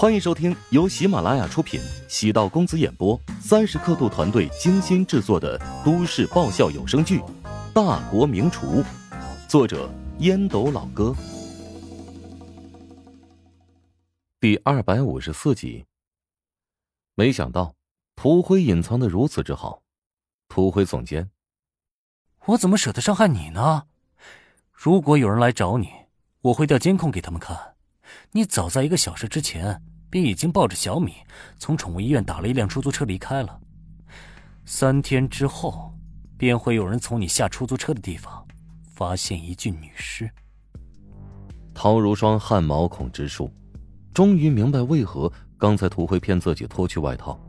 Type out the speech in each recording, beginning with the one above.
欢迎收听由喜马拉雅出品、喜道公子演播、三十刻度团队精心制作的都市爆笑有声剧《大国名厨》，作者烟斗老哥，第二百五十四集。没想到涂辉隐藏的如此之好，涂辉总监，我怎么舍得伤害你呢？如果有人来找你，我会调监控给他们看。你早在一个小时之前便已经抱着小米从宠物医院打了一辆出租车离开了。三天之后，便会有人从你下出租车的地方发现一具女尸。陶如霜汗毛孔直竖，终于明白为何刚才涂辉骗自己脱去外套，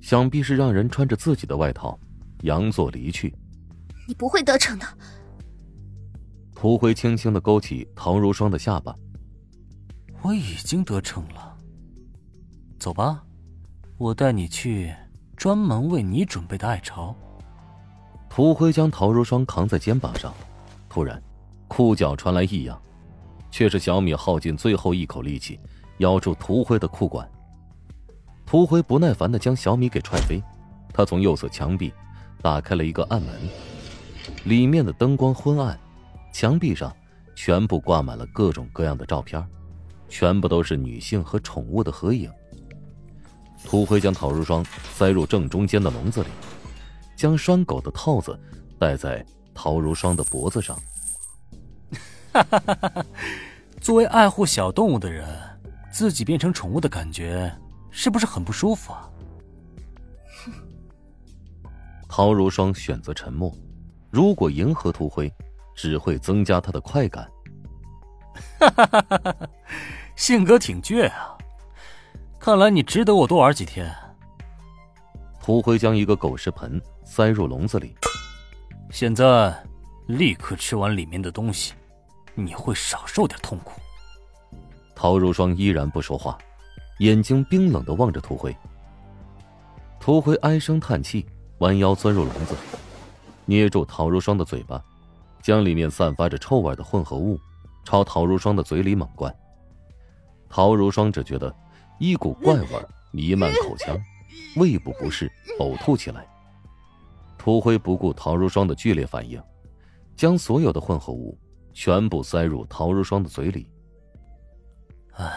想必是让人穿着自己的外套，佯作离去。你不会得逞的。涂辉轻轻的勾起陶如霜的下巴。我已经得逞了。走吧，我带你去专门为你准备的爱巢。涂辉将陶如霜扛在肩膀上，突然，裤脚传来异样，却是小米耗尽最后一口力气，咬住涂辉的裤管。涂辉不耐烦的将小米给踹飞，他从右侧墙壁打开了一个暗门，里面的灯光昏暗，墙壁上全部挂满了各种各样的照片。全部都是女性和宠物的合影。涂辉将陶如霜塞入正中间的笼子里，将拴狗的套子戴在陶如霜的脖子上。哈哈哈哈！作为爱护小动物的人，自己变成宠物的感觉是不是很不舒服啊？陶如霜选择沉默。如果迎合涂辉，只会增加他的快感。哈哈哈哈哈！性格挺倔啊，看来你值得我多玩几天。涂辉将一个狗食盆塞入笼子里，现在立刻吃完里面的东西，你会少受点痛苦。陶如霜依然不说话，眼睛冰冷的望着涂辉。涂辉唉声叹气，弯腰钻入笼子，捏住陶如霜的嘴巴，将里面散发着臭味的混合物朝陶如霜的嘴里猛灌。陶如霜只觉得一股怪味弥漫口腔，胃部不适，呕吐起来。涂辉不顾陶如霜的剧烈反应，将所有的混合物全部塞入陶如霜的嘴里。哎，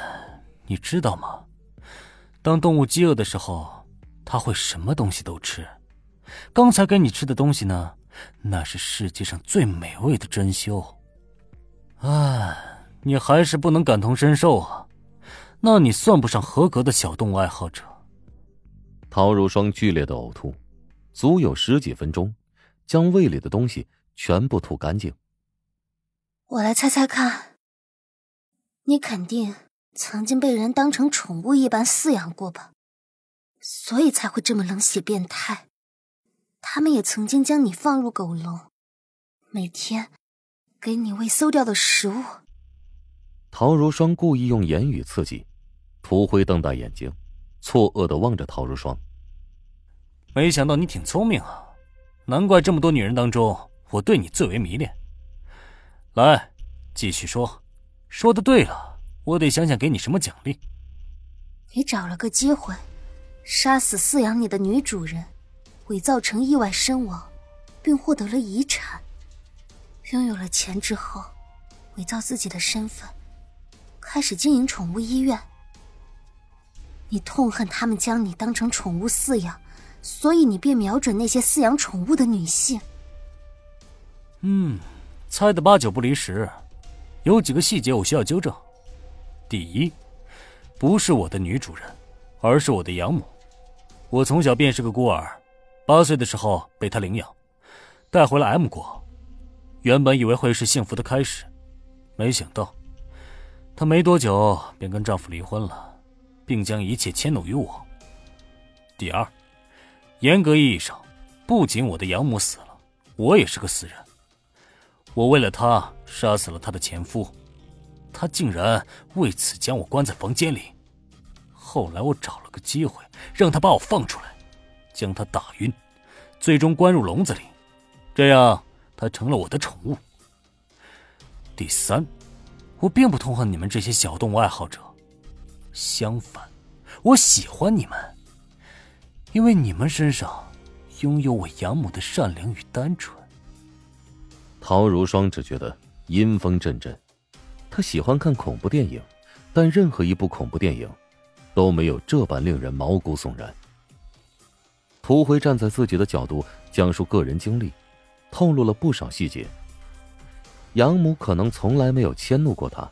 你知道吗？当动物饥饿的时候，它会什么东西都吃。刚才给你吃的东西呢？那是世界上最美味的珍馐。哎，你还是不能感同身受啊！那你算不上合格的小动物爱好者。陶如霜剧烈的呕吐，足有十几分钟，将胃里的东西全部吐干净。我来猜猜看，你肯定曾经被人当成宠物一般饲养过吧？所以才会这么冷血变态。他们也曾经将你放入狗笼，每天给你喂馊掉的食物。陶如霜故意用言语刺激。涂辉瞪大眼睛，错愕的望着陶如霜。没想到你挺聪明啊，难怪这么多女人当中，我对你最为迷恋。来，继续说，说的对了，我得想想给你什么奖励。你找了个机会，杀死饲养你的女主人，伪造成意外身亡，并获得了遗产。拥有了钱之后，伪造自己的身份，开始经营宠物医院。你痛恨他们将你当成宠物饲养，所以你便瞄准那些饲养宠物的女性。嗯，猜的八九不离十，有几个细节我需要纠正。第一，不是我的女主人，而是我的养母。我从小便是个孤儿，八岁的时候被她领养，带回了 M 国。原本以为会是幸福的开始，没想到，她没多久便跟丈夫离婚了。并将一切迁怒于我。第二，严格意义上，不仅我的养母死了，我也是个死人。我为了她杀死了她的前夫，她竟然为此将我关在房间里。后来我找了个机会，让她把我放出来，将她打晕，最终关入笼子里，这样她成了我的宠物。第三，我并不痛恨你们这些小动物爱好者。相反，我喜欢你们，因为你们身上拥有我养母的善良与单纯。陶如霜只觉得阴风阵阵，他喜欢看恐怖电影，但任何一部恐怖电影都没有这般令人毛骨悚然。涂辉站在自己的角度讲述个人经历，透露了不少细节。养母可能从来没有迁怒过他，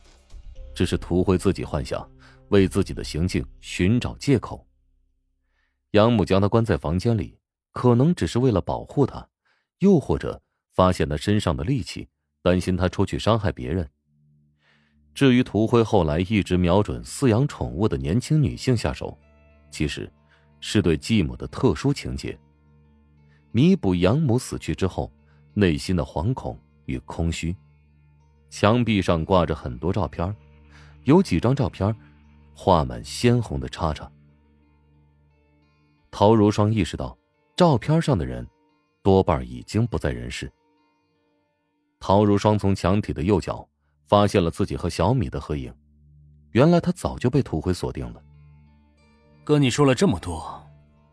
只是涂辉自己幻想，为自己的行径寻找借口。养母将他关在房间里，可能只是为了保护他，又或者发现他身上的戾气，担心他出去伤害别人。至于涂辉后来一直瞄准饲养宠物的年轻女性下手，其实。是对继母的特殊情节，弥补养母死去之后内心的惶恐与空虚。墙壁上挂着很多照片，有几张照片画满鲜红的叉叉。陶如霜意识到，照片上的人多半已经不在人世。陶如霜从墙体的右角发现了自己和小米的合影，原来他早就被涂灰锁定了。跟，你说了这么多，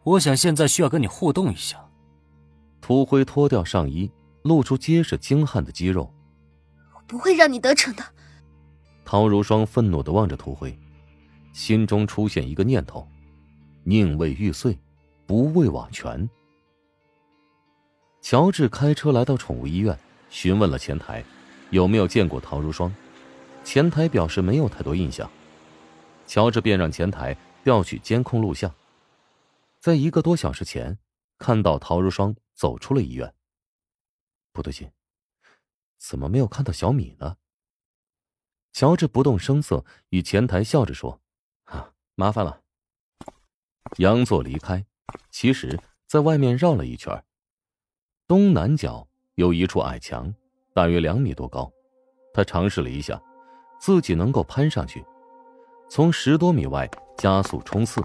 我想现在需要跟你互动一下。涂灰脱掉上衣，露出结实精悍的肌肉。我不会让你得逞的。陶如霜愤怒的望着涂灰，心中出现一个念头：宁为玉碎，不为瓦全。乔治开车来到宠物医院，询问了前台有没有见过陶如霜。前台表示没有太多印象。乔治便让前台。调取监控录像，在一个多小时前，看到陶如霜走出了医院。不对劲，怎么没有看到小米呢？乔治不动声色，与前台笑着说：“，麻烦了。”杨座离开，其实在外面绕了一圈，东南角有一处矮墙，大约两米多高。他尝试了一下，自己能够攀上去。从十多米外加速冲刺，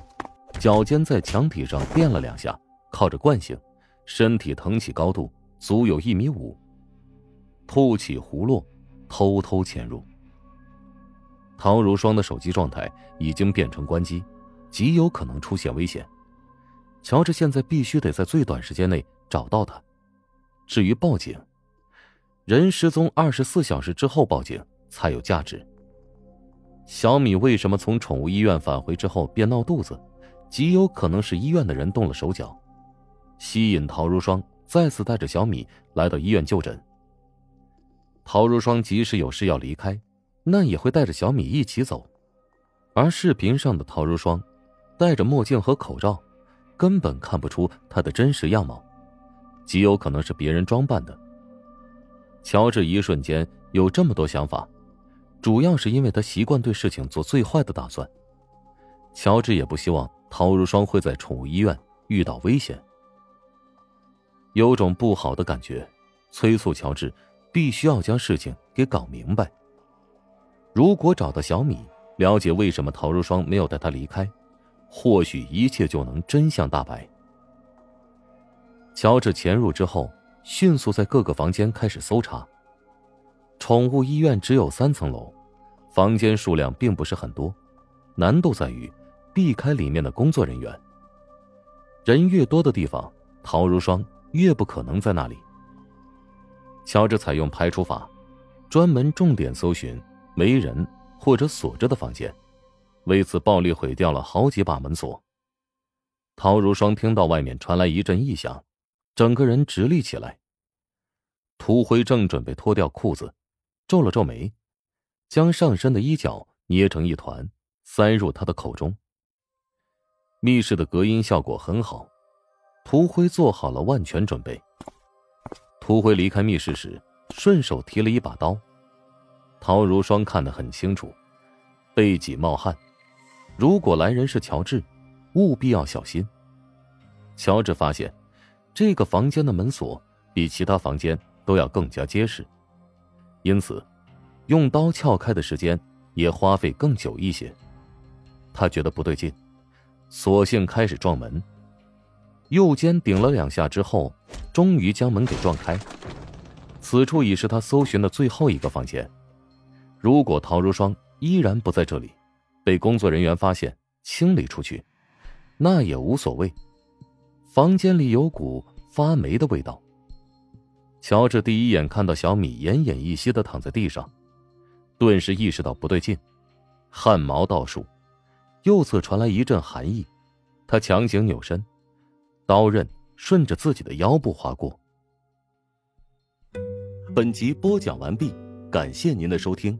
脚尖在墙体上垫了两下，靠着惯性，身体腾起高度足有一米五，吐起胡落，偷偷潜入。陶如霜的手机状态已经变成关机，极有可能出现危险。乔治现在必须得在最短时间内找到他。至于报警，人失踪二十四小时之后报警才有价值。小米为什么从宠物医院返回之后便闹肚子？极有可能是医院的人动了手脚，吸引陶如霜再次带着小米来到医院就诊。陶如霜即使有事要离开，那也会带着小米一起走。而视频上的陶如霜，戴着墨镜和口罩，根本看不出她的真实样貌，极有可能是别人装扮的。乔治一瞬间有这么多想法。主要是因为他习惯对事情做最坏的打算。乔治也不希望陶如霜会在宠物医院遇到危险，有种不好的感觉，催促乔治必须要将事情给搞明白。如果找到小米，了解为什么陶如霜没有带他离开，或许一切就能真相大白。乔治潜入之后，迅速在各个房间开始搜查。宠物医院只有三层楼，房间数量并不是很多，难度在于避开里面的工作人员。人越多的地方，陶如霜越不可能在那里。乔治采用排除法，专门重点搜寻没人或者锁着的房间，为此暴力毁掉了好几把门锁。陶如霜听到外面传来一阵异响，整个人直立起来。涂辉正准备脱掉裤子。皱了皱眉，将上身的衣角捏成一团，塞入他的口中。密室的隔音效果很好，涂辉做好了万全准备。涂辉离开密室时，顺手提了一把刀。陶如霜看得很清楚，背脊冒汗。如果来人是乔治，务必要小心。乔治发现，这个房间的门锁比其他房间都要更加结实。因此，用刀撬开的时间也花费更久一些。他觉得不对劲，索性开始撞门。右肩顶了两下之后，终于将门给撞开。此处已是他搜寻的最后一个房间。如果陶如霜依然不在这里，被工作人员发现，清理出去，那也无所谓。房间里有股发霉的味道。乔治第一眼看到小米奄奄一息的躺在地上，顿时意识到不对劲，汗毛倒竖，右侧传来一阵寒意。他强行扭身，刀刃顺着自己的腰部划过。本集播讲完毕，感谢您的收听。